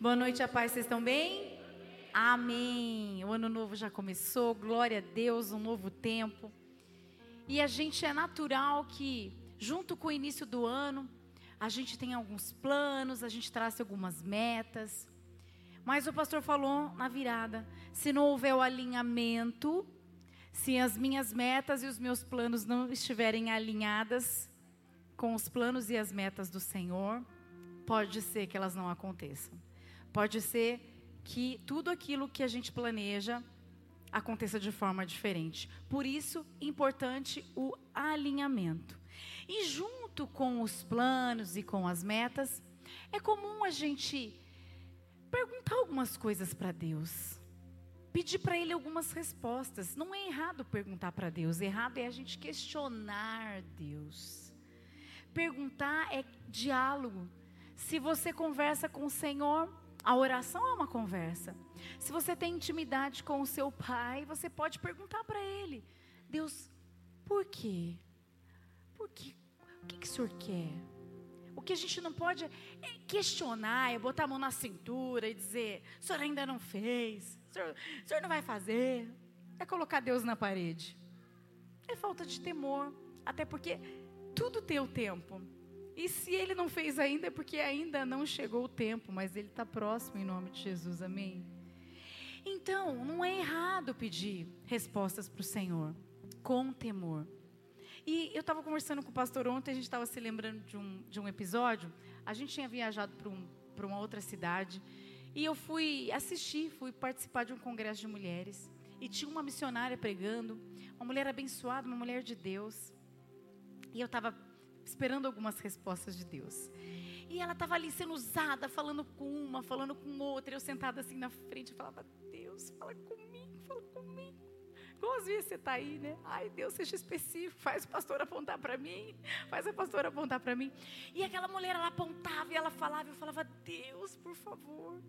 Boa noite, a paz, vocês estão bem? Amém. O ano novo já começou, glória a Deus, um novo tempo. E a gente é natural que, junto com o início do ano, a gente tem alguns planos, a gente traça algumas metas. Mas o pastor falou na virada: se não houver o alinhamento, se as minhas metas e os meus planos não estiverem alinhadas com os planos e as metas do Senhor, pode ser que elas não aconteçam. Pode ser que tudo aquilo que a gente planeja aconteça de forma diferente. Por isso, importante o alinhamento. E junto com os planos e com as metas, é comum a gente perguntar algumas coisas para Deus. Pedir para Ele algumas respostas. Não é errado perguntar para Deus, errado é a gente questionar Deus. Perguntar é diálogo. Se você conversa com o Senhor, a oração é uma conversa. Se você tem intimidade com o seu pai, você pode perguntar para ele: Deus, por quê? Por quê? O que, que o senhor quer? O que a gente não pode é questionar, é botar a mão na cintura e dizer: o senhor ainda não fez, o senhor, o senhor não vai fazer. É colocar Deus na parede. É falta de temor. Até porque tudo tem o tempo. E se ele não fez ainda, é porque ainda não chegou o tempo, mas ele está próximo em nome de Jesus, amém? Então, não é errado pedir respostas para o Senhor, com temor. E eu estava conversando com o pastor ontem, a gente estava se lembrando de um, de um episódio. A gente tinha viajado para um, uma outra cidade. E eu fui assistir, fui participar de um congresso de mulheres. E tinha uma missionária pregando, uma mulher abençoada, uma mulher de Deus. E eu estava esperando algumas respostas de Deus. E ela estava ali sendo usada, falando com uma, falando com outra. Eu sentada assim na frente, falava: Deus, fala comigo, fala comigo. Igual às vezes você está aí, né? Ai, Deus, seja específico, faz o pastor apontar para mim, faz a pastora apontar para mim. E aquela mulher, ela apontava e ela falava, eu falava, Deus, por favor.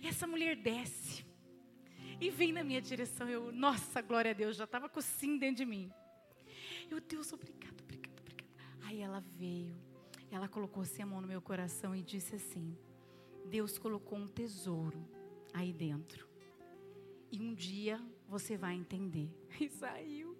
E essa mulher desce e vem na minha direção. Eu, nossa, glória a Deus, já estava com sim dentro de mim. Eu, Deus, obrigado. Aí ela veio, ela colocou assim a mão no meu coração e disse assim: Deus colocou um tesouro aí dentro. E um dia você vai entender. E saiu.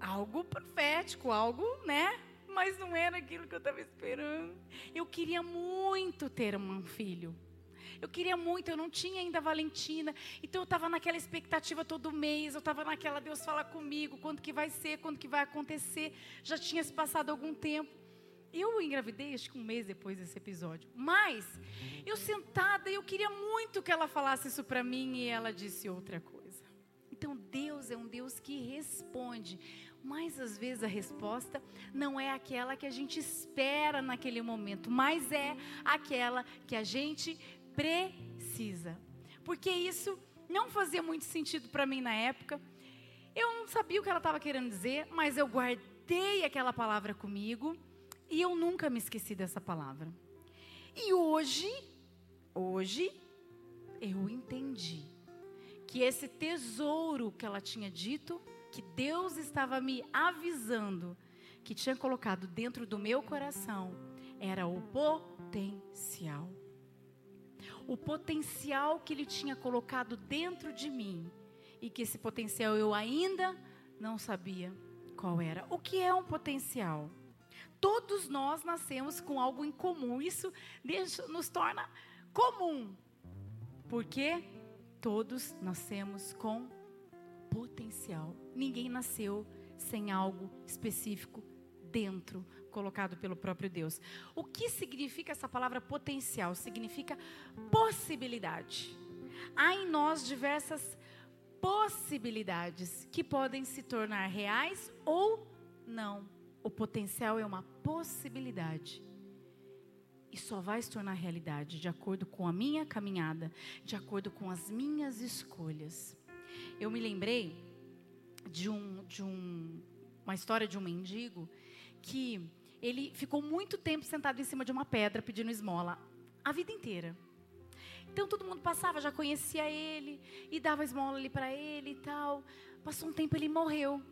Algo profético, algo, né? Mas não era aquilo que eu estava esperando. Eu queria muito ter um filho. Eu queria muito, eu não tinha ainda Valentina. Então eu estava naquela expectativa todo mês, eu estava naquela, Deus fala comigo, quando que vai ser, quando que vai acontecer. Já tinha se passado algum tempo. Eu engravidei, acho que um mês depois desse episódio. Mas, eu sentada, eu queria muito que ela falasse isso para mim e ela disse outra coisa. Então, Deus é um Deus que responde. Mas às vezes a resposta não é aquela que a gente espera naquele momento, mas é aquela que a gente precisa. Porque isso não fazia muito sentido para mim na época. Eu não sabia o que ela estava querendo dizer, mas eu guardei aquela palavra comigo e eu nunca me esqueci dessa palavra. E hoje, hoje, eu entendi que esse tesouro que ela tinha dito, que Deus estava me avisando, que tinha colocado dentro do meu coração, era o potencial o potencial que Ele tinha colocado dentro de mim e que esse potencial eu ainda não sabia qual era. O que é um potencial? Todos nós nascemos com algo em comum. Isso nos torna comum. Porque todos nascemos com potencial. Ninguém nasceu sem algo específico dentro, colocado pelo próprio Deus. O que significa essa palavra potencial? Significa possibilidade. Há em nós diversas possibilidades que podem se tornar reais ou não. O potencial é uma possibilidade. E só vai se tornar realidade de acordo com a minha caminhada, de acordo com as minhas escolhas. Eu me lembrei de, um, de um, uma história de um mendigo que ele ficou muito tempo sentado em cima de uma pedra pedindo esmola, a vida inteira. Então todo mundo passava, já conhecia ele e dava esmola ali para ele e tal. Passou um tempo ele morreu.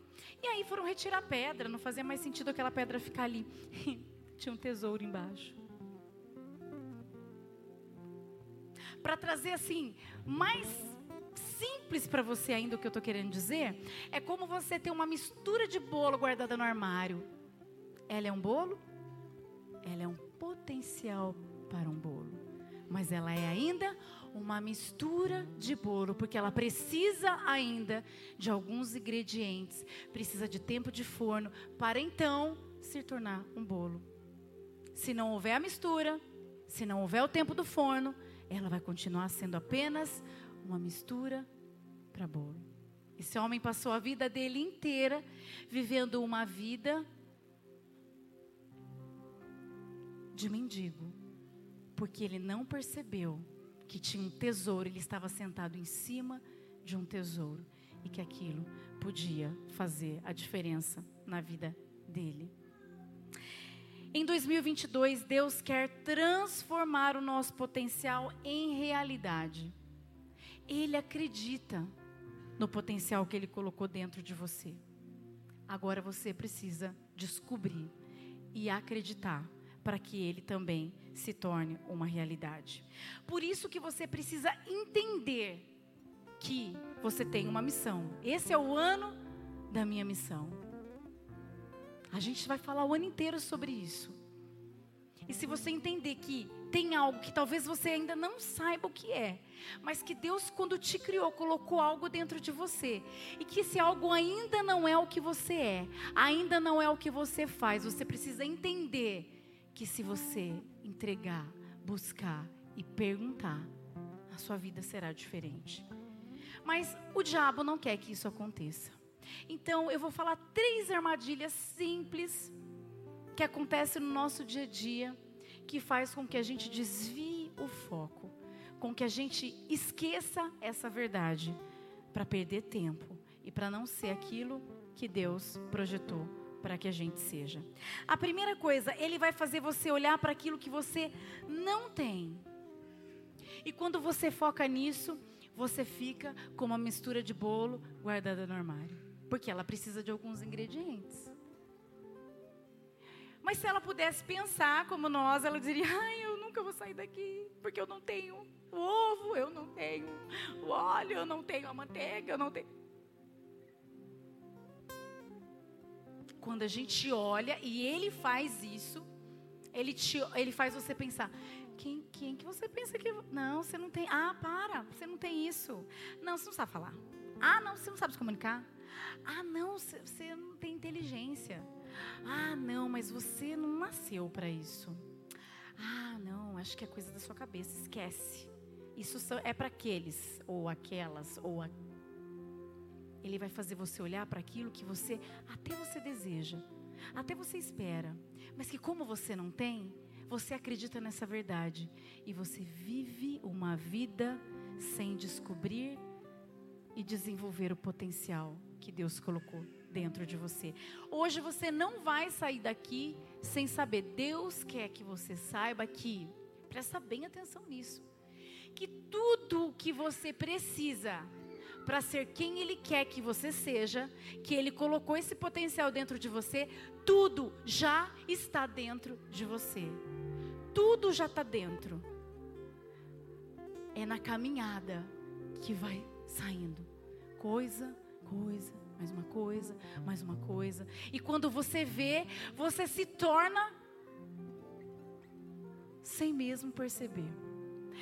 E aí foram retirar a pedra, não fazia mais sentido aquela pedra ficar ali. tinha um tesouro embaixo. Para trazer assim, mais simples para você ainda o que eu estou querendo dizer, é como você ter uma mistura de bolo guardada no armário. Ela é um bolo? Ela é um potencial para um bolo. Mas ela é ainda uma mistura de bolo, porque ela precisa ainda de alguns ingredientes, precisa de tempo de forno para então se tornar um bolo. Se não houver a mistura, se não houver o tempo do forno, ela vai continuar sendo apenas uma mistura para bolo. Esse homem passou a vida dele inteira vivendo uma vida de mendigo, porque ele não percebeu que tinha um tesouro, ele estava sentado em cima de um tesouro e que aquilo podia fazer a diferença na vida dele. Em 2022, Deus quer transformar o nosso potencial em realidade. Ele acredita no potencial que Ele colocou dentro de você. Agora você precisa descobrir e acreditar para que ele também se torne uma realidade. Por isso que você precisa entender que você tem uma missão. Esse é o ano da minha missão. A gente vai falar o ano inteiro sobre isso. E se você entender que tem algo que talvez você ainda não saiba o que é, mas que Deus, quando te criou, colocou algo dentro de você, e que esse algo ainda não é o que você é, ainda não é o que você faz, você precisa entender que se você entregar, buscar e perguntar, a sua vida será diferente. Mas o diabo não quer que isso aconteça. Então eu vou falar três armadilhas simples que acontecem no nosso dia a dia, que faz com que a gente desvie o foco, com que a gente esqueça essa verdade, para perder tempo e para não ser aquilo que Deus projetou para que a gente seja. A primeira coisa, ele vai fazer você olhar para aquilo que você não tem. E quando você foca nisso, você fica com uma mistura de bolo guardada no armário, porque ela precisa de alguns ingredientes. Mas se ela pudesse pensar como nós, ela diria: "Ai, eu nunca vou sair daqui, porque eu não tenho o ovo, eu não tenho o óleo, eu não tenho a manteiga, eu não tenho quando a gente olha e ele faz isso, ele, te, ele faz você pensar: quem, quem que você pensa que. Não, você não tem. Ah, para, você não tem isso. Não, você não sabe falar. Ah, não, você não sabe se comunicar. Ah, não, você, você não tem inteligência. Ah, não, mas você não nasceu para isso. Ah, não, acho que é coisa da sua cabeça, esquece. Isso é para aqueles, ou aquelas, ou aquelas ele vai fazer você olhar para aquilo que você até você deseja, até você espera, mas que como você não tem, você acredita nessa verdade e você vive uma vida sem descobrir e desenvolver o potencial que Deus colocou dentro de você. Hoje você não vai sair daqui sem saber. Deus quer que você saiba que, presta bem atenção nisso, que tudo o que você precisa para ser quem Ele quer que você seja, que Ele colocou esse potencial dentro de você, tudo já está dentro de você. Tudo já está dentro. É na caminhada que vai saindo. Coisa, coisa, mais uma coisa, mais uma coisa. E quando você vê, você se torna sem mesmo perceber.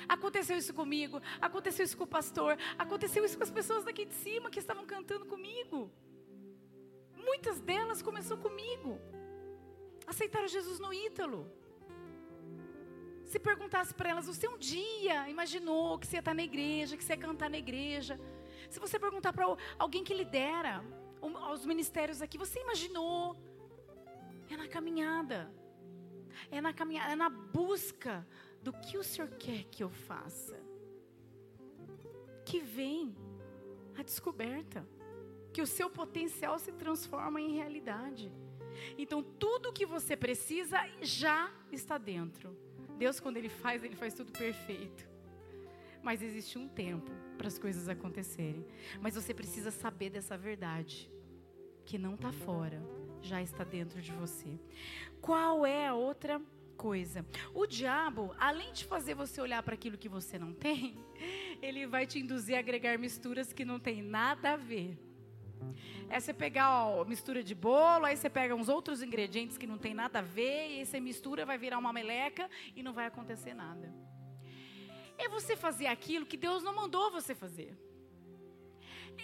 Aconteceu isso comigo, aconteceu isso com o pastor, aconteceu isso com as pessoas daqui de cima que estavam cantando comigo. Muitas delas começou comigo. Aceitaram Jesus no Ítalo. Se perguntasse para elas, você um dia imaginou que você ia estar na igreja, que você ia cantar na igreja? Se você perguntar para alguém que lidera os ministérios aqui, você imaginou? É na caminhada. É na caminhada, é na busca do que o Senhor quer que eu faça. Que vem a descoberta, que o seu potencial se transforma em realidade. Então, tudo o que você precisa já está dentro. Deus, quando Ele faz, Ele faz tudo perfeito. Mas existe um tempo para as coisas acontecerem. Mas você precisa saber dessa verdade, que não está fora, já está dentro de você. Qual é a outra coisa? O diabo, além de fazer você olhar para aquilo que você não tem, ele vai te induzir a agregar misturas que não tem nada a ver. É você pegar ó, mistura de bolo, aí você pega uns outros ingredientes que não tem nada a ver, e aí você mistura, vai virar uma meleca e não vai acontecer nada. É você fazer aquilo que Deus não mandou você fazer.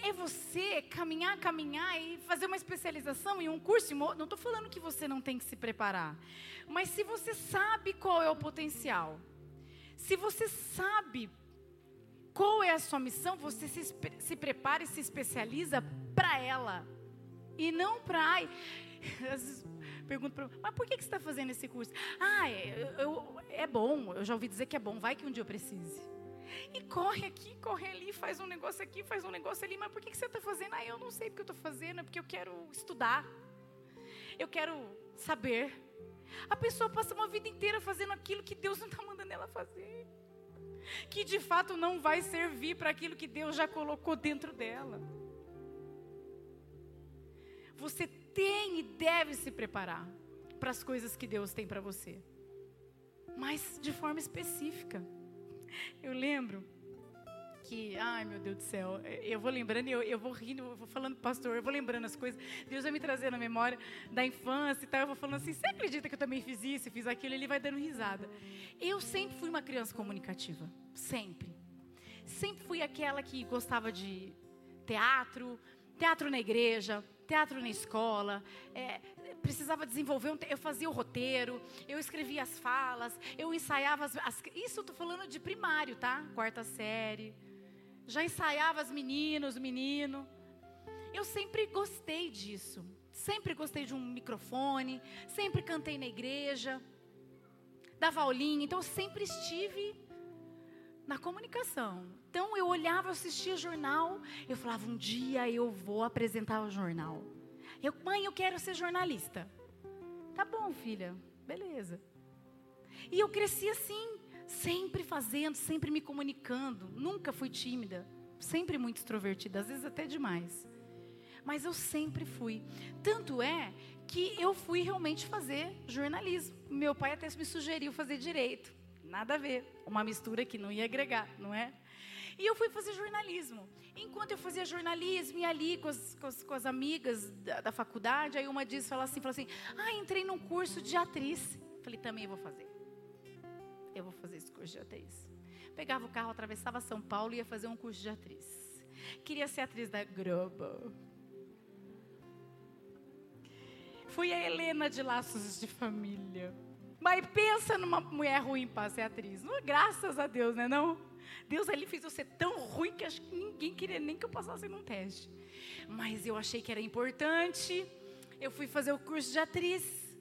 É você caminhar, caminhar e fazer uma especialização em um curso. Não estou falando que você não tem que se preparar. Mas se você sabe qual é o potencial, se você sabe qual é a sua missão, você se, se prepara e se especializa para ela. E não para. Pergunto para mas por que, que você está fazendo esse curso? Ah, é, eu, é bom, eu já ouvi dizer que é bom, vai que um dia eu precise. E corre aqui, corre ali, faz um negócio aqui, faz um negócio ali, mas por que, que você está fazendo? Ah, eu não sei porque eu estou fazendo, é porque eu quero estudar, eu quero saber. A pessoa passa uma vida inteira fazendo aquilo que Deus não está mandando ela fazer que de fato não vai servir para aquilo que Deus já colocou dentro dela. Você tem e deve se preparar para as coisas que Deus tem para você, mas de forma específica. Eu lembro que, ai meu Deus do céu, eu vou lembrando, eu, eu vou rindo, eu vou falando, pastor, eu vou lembrando as coisas. Deus vai me trazer na memória da infância e tal. Eu vou falando assim: você acredita que eu também fiz isso, fiz aquilo? Ele vai dando risada. Eu sempre fui uma criança comunicativa, sempre. Sempre fui aquela que gostava de teatro, teatro na igreja, teatro na escola, é, precisava desenvolver, um, eu fazia o roteiro, eu escrevia as falas, eu ensaiava as, as isso eu estou falando de primário, tá? Quarta série, já ensaiava as meninas, menino. Eu sempre gostei disso. Sempre gostei de um microfone, sempre cantei na igreja, dava aulinha, então eu sempre estive na comunicação. Então eu olhava, assistia jornal, eu falava, um dia eu vou apresentar o jornal. Eu, mãe, eu quero ser jornalista. Tá bom, filha, beleza. E eu cresci assim, sempre fazendo, sempre me comunicando. Nunca fui tímida, sempre muito extrovertida, às vezes até demais. Mas eu sempre fui. Tanto é que eu fui realmente fazer jornalismo. Meu pai até me sugeriu fazer direito. Nada a ver. Uma mistura que não ia agregar, não é? E eu fui fazer jornalismo. Enquanto eu fazia jornalismo e ali com as, com as, com as amigas da, da, faculdade, aí uma diz, fala assim, fala assim, ah, entrei num curso de atriz. Falei, também vou fazer eu vou fazer esse curso de atriz. Pegava o carro, atravessava São Paulo e ia fazer um curso de atriz. Queria ser atriz da Globo. Fui a Helena de Laços de Família. Mas pensa numa mulher ruim para ser atriz. Não, graças a Deus, né não? Deus ali fez eu ser tão ruim que acho que ninguém queria nem que eu passasse num teste. Mas eu achei que era importante. Eu fui fazer o curso de atriz.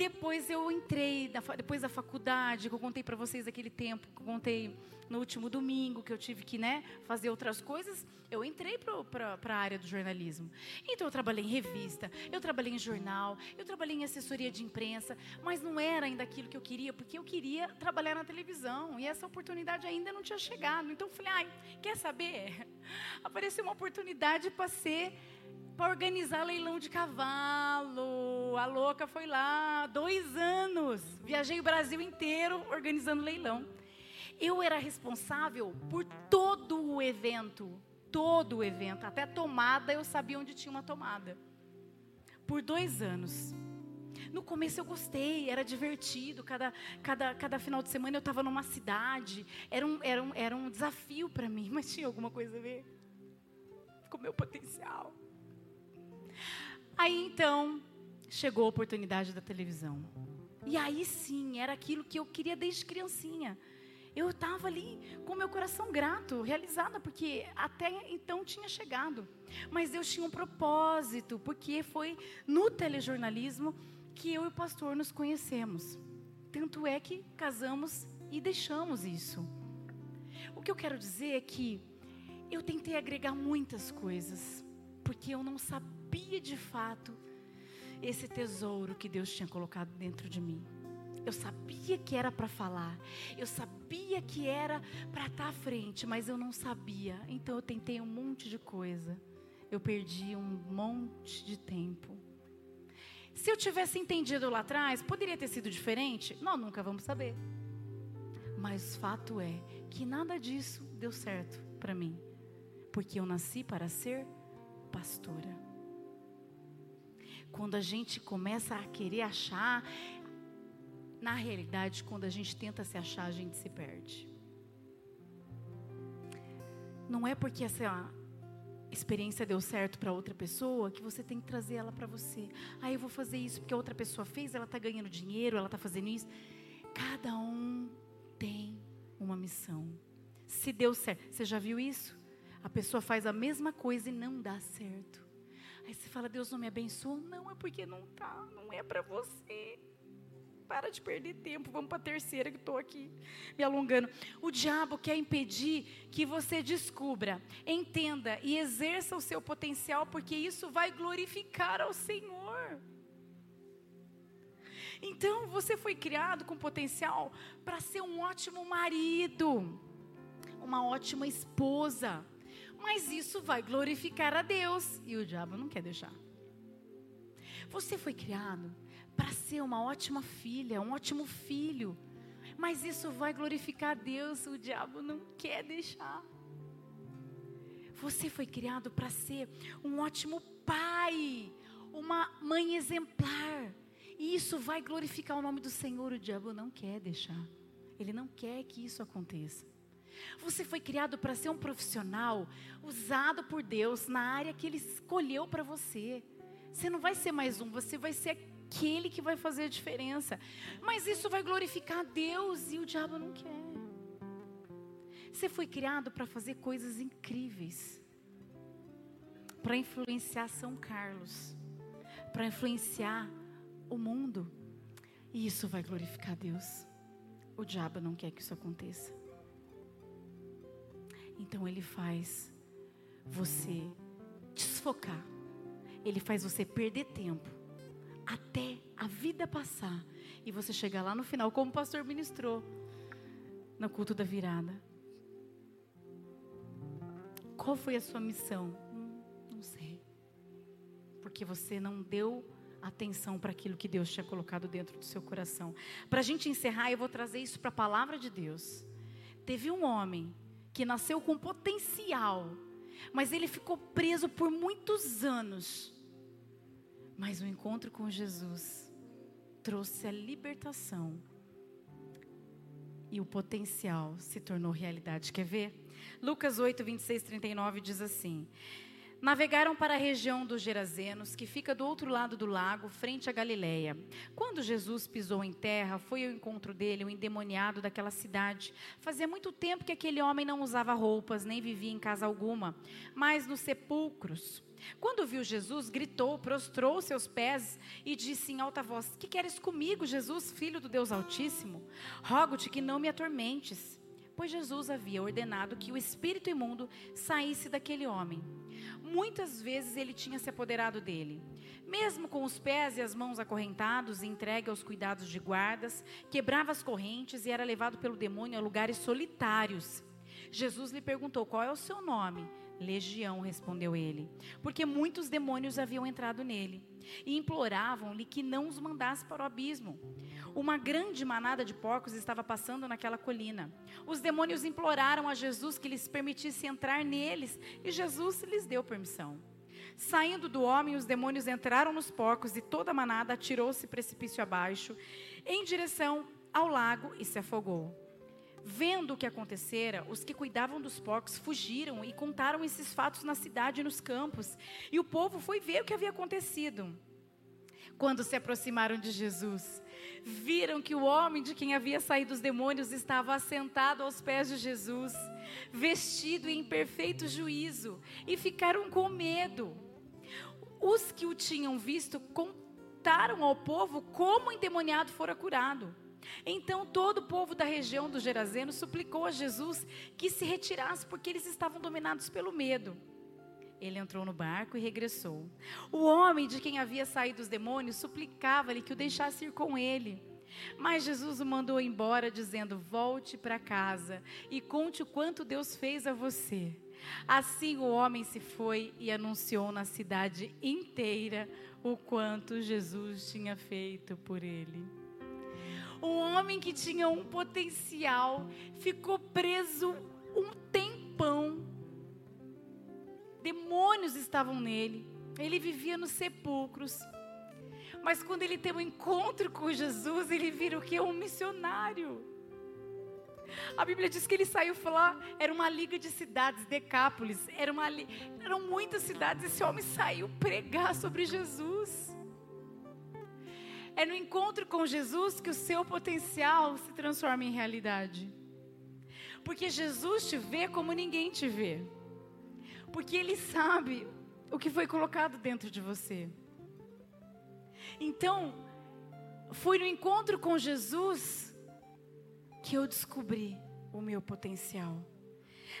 Depois eu entrei, depois da faculdade, que eu contei para vocês aquele tempo, que eu contei no último domingo, que eu tive que né, fazer outras coisas, eu entrei para a área do jornalismo. Então eu trabalhei em revista, eu trabalhei em jornal, eu trabalhei em assessoria de imprensa, mas não era ainda aquilo que eu queria, porque eu queria trabalhar na televisão e essa oportunidade ainda não tinha chegado. Então eu falei, ai, quer saber? Apareceu uma oportunidade para ser para organizar leilão de cavalo. A louca foi lá, dois anos. Viajei o Brasil inteiro organizando leilão. Eu era responsável por todo o evento. Todo o evento. Até tomada, eu sabia onde tinha uma tomada. Por dois anos. No começo eu gostei, era divertido. Cada, cada, cada final de semana eu estava numa cidade. Era um, era um, era um desafio para mim, mas tinha alguma coisa a ver com o meu potencial. Aí então, chegou a oportunidade da televisão. E aí sim, era aquilo que eu queria desde criancinha. Eu estava ali com meu coração grato, realizada, porque até então tinha chegado. Mas Deus tinha um propósito, porque foi no telejornalismo que eu e o pastor nos conhecemos. Tanto é que casamos e deixamos isso. O que eu quero dizer é que eu tentei agregar muitas coisas, porque eu não sabia sabia de fato esse tesouro que Deus tinha colocado dentro de mim. Eu sabia que era para falar, eu sabia que era para estar tá à frente, mas eu não sabia. Então eu tentei um monte de coisa. Eu perdi um monte de tempo. Se eu tivesse entendido lá atrás, poderia ter sido diferente? Nós nunca vamos saber. Mas fato é que nada disso deu certo para mim, porque eu nasci para ser pastora. Quando a gente começa a querer achar, na realidade, quando a gente tenta se achar, a gente se perde. Não é porque essa experiência deu certo para outra pessoa que você tem que trazer ela para você. Ah, eu vou fazer isso porque a outra pessoa fez, ela está ganhando dinheiro, ela está fazendo isso. Cada um tem uma missão. Se deu certo, você já viu isso? A pessoa faz a mesma coisa e não dá certo. Aí você fala, Deus não me abençoou? Não, é porque não tá, não é para você. Para de perder tempo, vamos para a terceira que estou aqui me alongando. O diabo quer impedir que você descubra, entenda e exerça o seu potencial, porque isso vai glorificar ao Senhor. Então, você foi criado com potencial para ser um ótimo marido, uma ótima esposa. Mas isso vai glorificar a Deus e o diabo não quer deixar. Você foi criado para ser uma ótima filha, um ótimo filho. Mas isso vai glorificar a Deus, o diabo não quer deixar. Você foi criado para ser um ótimo pai, uma mãe exemplar. E isso vai glorificar o nome do Senhor, o diabo não quer deixar. Ele não quer que isso aconteça. Você foi criado para ser um profissional usado por Deus na área que Ele escolheu para você. Você não vai ser mais um, você vai ser aquele que vai fazer a diferença. Mas isso vai glorificar Deus e o diabo não quer. Você foi criado para fazer coisas incríveis. Para influenciar São Carlos. Para influenciar o mundo. E isso vai glorificar Deus. O diabo não quer que isso aconteça. Então ele faz você desfocar. Ele faz você perder tempo até a vida passar e você chegar lá no final, como o pastor ministrou no culto da virada. Qual foi a sua missão? Hum, não sei. Porque você não deu atenção para aquilo que Deus tinha colocado dentro do seu coração. Para a gente encerrar, eu vou trazer isso para a palavra de Deus. Teve um homem que nasceu com potencial, mas ele ficou preso por muitos anos mas o encontro com Jesus trouxe a libertação e o potencial se tornou realidade. Quer ver? Lucas 8, 26, 39 diz assim: Navegaram para a região dos Gerazenos, que fica do outro lado do lago, frente a Galiléia. Quando Jesus pisou em terra, foi ao encontro dele o endemoniado daquela cidade. Fazia muito tempo que aquele homem não usava roupas, nem vivia em casa alguma, mas nos sepulcros. Quando viu Jesus, gritou, prostrou seus pés e disse em alta voz: Que queres comigo, Jesus, filho do Deus Altíssimo? Rogo-te que não me atormentes. Pois Jesus havia ordenado que o espírito imundo saísse daquele homem. Muitas vezes ele tinha se apoderado dele. Mesmo com os pés e as mãos acorrentados e entregue aos cuidados de guardas, quebrava as correntes e era levado pelo demônio a lugares solitários. Jesus lhe perguntou: Qual é o seu nome? Legião, respondeu ele, porque muitos demônios haviam entrado nele e imploravam-lhe que não os mandasse para o abismo. Uma grande manada de porcos estava passando naquela colina. Os demônios imploraram a Jesus que lhes permitisse entrar neles e Jesus lhes deu permissão. Saindo do homem, os demônios entraram nos porcos e toda a manada atirou-se precipício abaixo em direção ao lago e se afogou. Vendo o que acontecera, os que cuidavam dos porcos fugiram e contaram esses fatos na cidade e nos campos. E o povo foi ver o que havia acontecido. Quando se aproximaram de Jesus, viram que o homem de quem havia saído os demônios estava assentado aos pés de Jesus, vestido em perfeito juízo, e ficaram com medo. Os que o tinham visto contaram ao povo como o endemoniado fora curado. Então todo o povo da região do Gerazeno suplicou a Jesus que se retirasse, porque eles estavam dominados pelo medo. Ele entrou no barco e regressou. O homem de quem havia saído os demônios suplicava-lhe que o deixasse ir com ele. Mas Jesus o mandou embora, dizendo: Volte para casa e conte o quanto Deus fez a você. Assim o homem se foi e anunciou na cidade inteira o quanto Jesus tinha feito por ele. Um homem que tinha um potencial ficou preso um tempão. Demônios estavam nele. Ele vivia nos sepulcros. Mas quando ele tem um encontro com Jesus, ele vira o que? Um missionário. A Bíblia diz que ele saiu falar, era uma liga de cidades, Decápolis, era uma, eram muitas cidades. Esse homem saiu pregar sobre Jesus. É no encontro com Jesus que o seu potencial se transforma em realidade. Porque Jesus te vê como ninguém te vê. Porque Ele sabe o que foi colocado dentro de você. Então, foi no encontro com Jesus que eu descobri o meu potencial.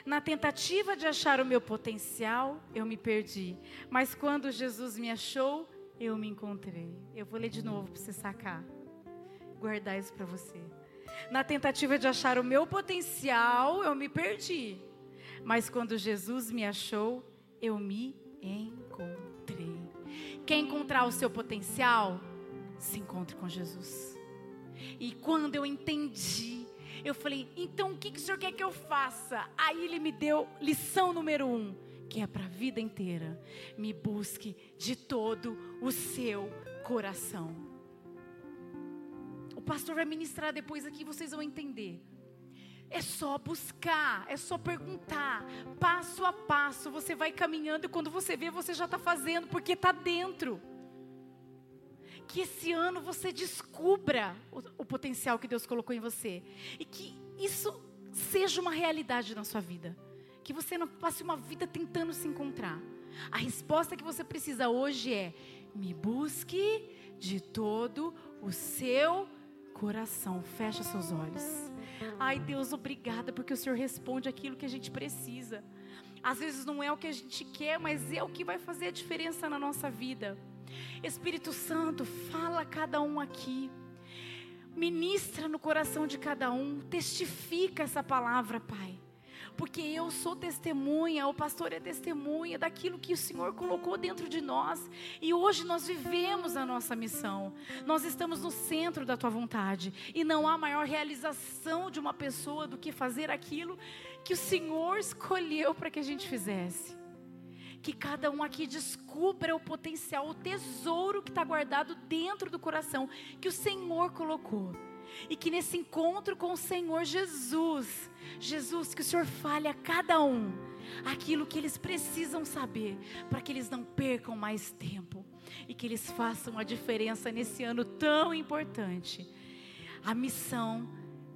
Na tentativa de achar o meu potencial, eu me perdi. Mas quando Jesus me achou, eu me encontrei. Eu vou ler de novo para você sacar. Guardar isso para você. Na tentativa de achar o meu potencial, eu me perdi. Mas quando Jesus me achou, eu me encontrei. Quer encontrar o seu potencial? Se encontre com Jesus. E quando eu entendi, eu falei: então o que, que o senhor quer que eu faça? Aí ele me deu lição número um que é para a vida inteira. Me busque de todo o seu coração. O pastor vai ministrar depois aqui, vocês vão entender. É só buscar, é só perguntar, passo a passo. Você vai caminhando e quando você vê, você já está fazendo, porque está dentro. Que esse ano você descubra o, o potencial que Deus colocou em você e que isso seja uma realidade na sua vida que você não passe uma vida tentando se encontrar. A resposta que você precisa hoje é: me busque de todo o seu coração. Fecha seus olhos. Ai, Deus, obrigada, porque o Senhor responde aquilo que a gente precisa. Às vezes não é o que a gente quer, mas é o que vai fazer a diferença na nossa vida. Espírito Santo, fala a cada um aqui. Ministra no coração de cada um, testifica essa palavra, Pai porque eu sou testemunha, o pastor é testemunha daquilo que o Senhor colocou dentro de nós, e hoje nós vivemos a nossa missão, nós estamos no centro da tua vontade, e não há maior realização de uma pessoa do que fazer aquilo que o Senhor escolheu para que a gente fizesse. Que cada um aqui descubra o potencial, o tesouro que está guardado dentro do coração, que o Senhor colocou. E que nesse encontro com o Senhor Jesus, Jesus, que o Senhor fale a cada um aquilo que eles precisam saber, para que eles não percam mais tempo e que eles façam a diferença nesse ano tão importante. A missão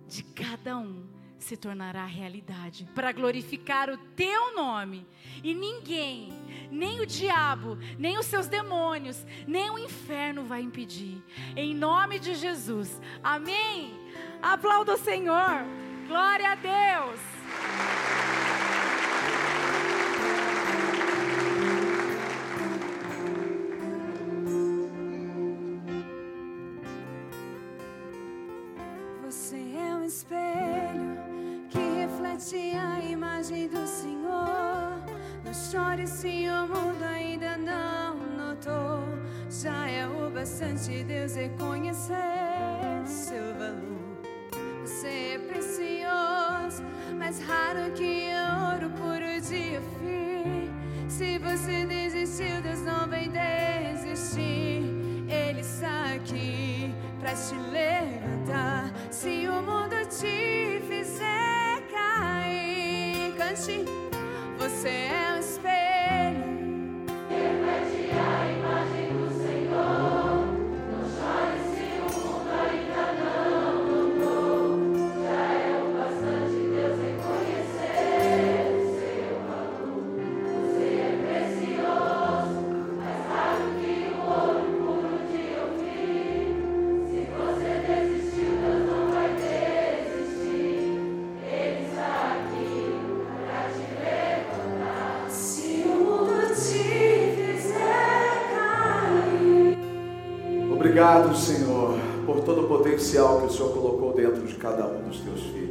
de cada um se tornará realidade para glorificar o teu nome. E ninguém, nem o diabo, nem os seus demônios, nem o inferno vai impedir. Em nome de Jesus. Amém. Aplauda o Senhor. Glória a Deus. Bastante Deus reconhecer seu valor. Você é precioso, mais raro que ouro puro de fim. Se você desistiu, Deus não vai desistir. Ele está aqui para te levantar. Se o mundo te fizer cair, cante. Você é Obrigado, Senhor, por todo o potencial que o Senhor colocou dentro de cada um dos teus filhos.